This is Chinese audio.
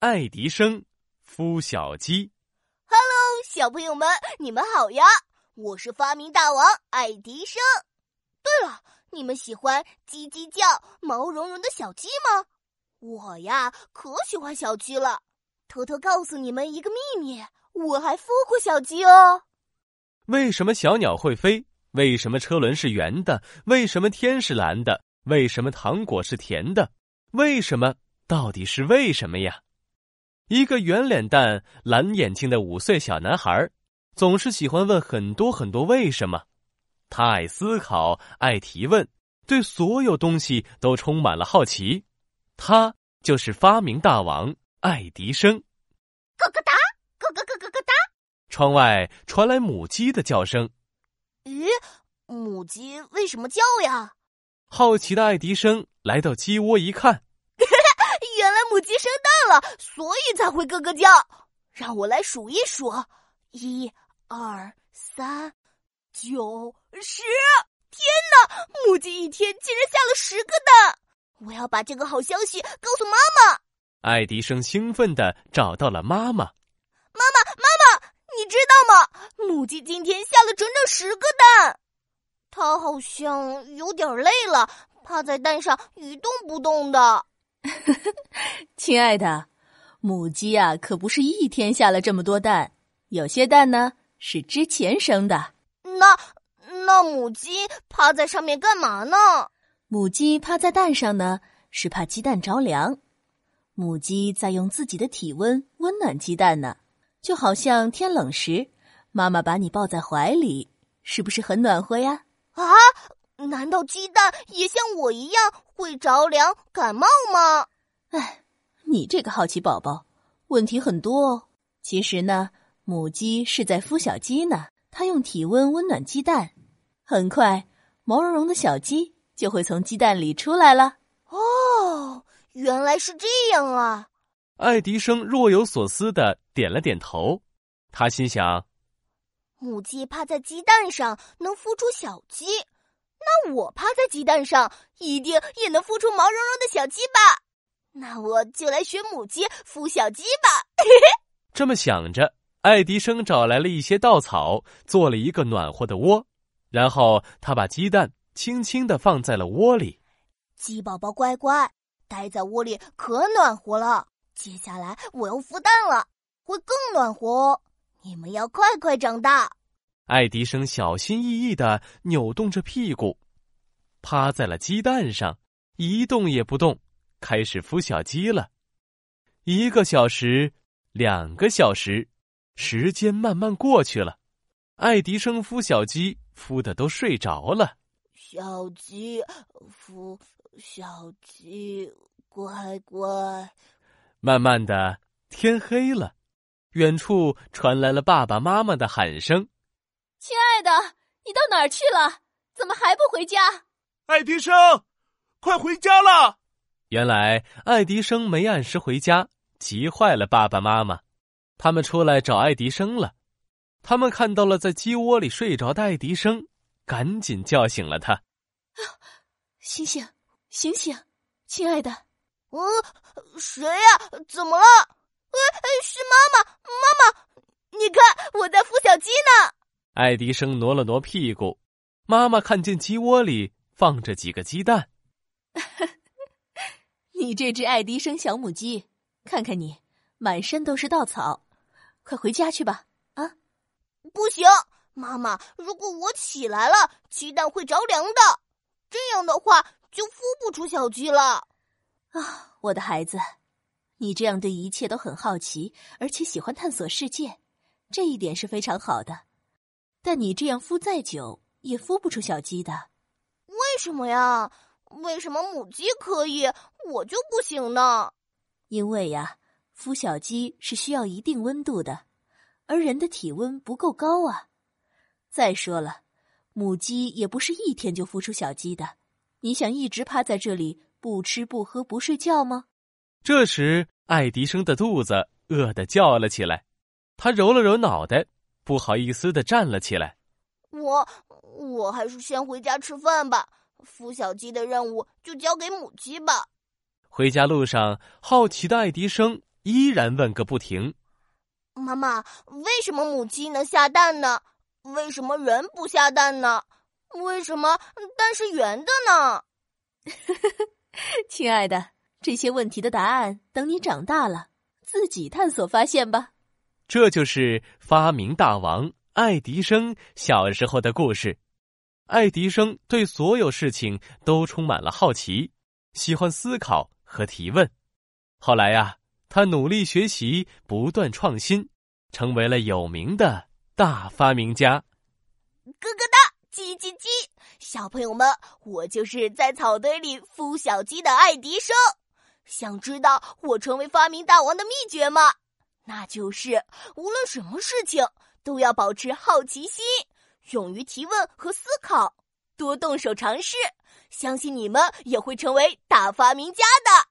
爱迪生孵小鸡。Hello，小朋友们，你们好呀！我是发明大王爱迪生。对了，你们喜欢叽叽叫、毛茸茸的小鸡吗？我呀，可喜欢小鸡了。偷偷告诉你们一个秘密，我还孵过小鸡哦。为什么小鸟会飞？为什么车轮是圆的？为什么天是蓝的？为什么糖果是甜的？为什么？到底是为什么呀？一个圆脸蛋、蓝眼睛的五岁小男孩，总是喜欢问很多很多为什么。他爱思考，爱提问，对所有东西都充满了好奇。他就是发明大王爱迪生。咯咯哒，咯咯咯咯咯哒。窗外传来母鸡的叫声。咦，母鸡为什么叫呀？好奇的爱迪生来到鸡窝一看。母鸡生蛋了，所以才会咯咯叫。让我来数一数：一、二、三、九、十。天哪，母鸡一天竟然下了十个蛋！我要把这个好消息告诉妈妈。爱迪生兴奋的找到了妈妈。妈妈，妈妈，你知道吗？母鸡今天下了整整十个蛋。它好像有点累了，趴在蛋上一动不动的。亲爱的，母鸡啊，可不是一天下了这么多蛋，有些蛋呢是之前生的。那那母鸡趴在上面干嘛呢？母鸡趴在蛋上呢，是怕鸡蛋着凉。母鸡在用自己的体温温暖鸡蛋呢，就好像天冷时，妈妈把你抱在怀里，是不是很暖和呀？啊！难道鸡蛋也像我一样会着凉、感冒吗？哎，你这个好奇宝宝，问题很多哦。其实呢，母鸡是在孵小鸡呢，它用体温温暖鸡蛋，很快毛茸茸的小鸡就会从鸡蛋里出来了。哦，原来是这样啊！爱迪生若有所思的点了点头，他心想：母鸡趴在鸡蛋上能孵出小鸡。那我趴在鸡蛋上，一定也能孵出毛茸茸的小鸡吧？那我就来学母鸡孵小鸡吧。这么想着，爱迪生找来了一些稻草，做了一个暖和的窝，然后他把鸡蛋轻轻的放在了窝里。鸡宝宝乖乖，待在窝里可暖和了。接下来我要孵蛋了，会更暖和哦。你们要快快长大。爱迪生小心翼翼的扭动着屁股，趴在了鸡蛋上，一动也不动，开始孵小鸡了。一个小时，两个小时，时间慢慢过去了。爱迪生孵小鸡，孵的都睡着了。小鸡，孵小鸡，乖乖。慢慢的，天黑了，远处传来了爸爸妈妈的喊声。亲爱的，你到哪儿去了？怎么还不回家？爱迪生，快回家了！原来爱迪生没按时回家，急坏了爸爸妈妈。他们出来找爱迪生了。他们看到了在鸡窝里睡着的爱迪生，赶紧叫醒了他。醒醒，醒醒，亲爱的！嗯，谁呀？怎么了？哎哎，是妈妈！妈妈，你看我在孵小鸡呢。爱迪生挪了挪屁股，妈妈看见鸡窝里放着几个鸡蛋。你这只爱迪生小母鸡，看看你，满身都是稻草，快回家去吧！啊，不行，妈妈，如果我起来了，鸡蛋会着凉的，这样的话就孵不出小鸡了。啊，我的孩子，你这样对一切都很好奇，而且喜欢探索世界，这一点是非常好的。但你这样孵再久也孵不出小鸡的，为什么呀？为什么母鸡可以，我就不行呢？因为呀，孵小鸡是需要一定温度的，而人的体温不够高啊。再说了，母鸡也不是一天就孵出小鸡的。你想一直趴在这里不吃不喝不睡觉吗？这时，爱迪生的肚子饿得叫了起来，他揉了揉脑袋。不好意思的站了起来，我我还是先回家吃饭吧。孵小鸡的任务就交给母鸡吧。回家路上，好奇的爱迪生依然问个不停。妈妈，为什么母鸡能下蛋呢？为什么人不下蛋呢？为什么蛋是圆的呢？亲爱的，这些问题的答案等你长大了自己探索发现吧。这就是发明大王爱迪生小时候的故事。爱迪生对所有事情都充满了好奇，喜欢思考和提问。后来呀，他努力学习，不断创新，成为了有名的大发明家。咯咯哒，叽叽叽！小朋友们，我就是在草堆里孵小鸡的爱迪生。想知道我成为发明大王的秘诀吗？那就是无论什么事情都要保持好奇心。勇于提问和思考，多动手尝试，相信你们也会成为大发明家的。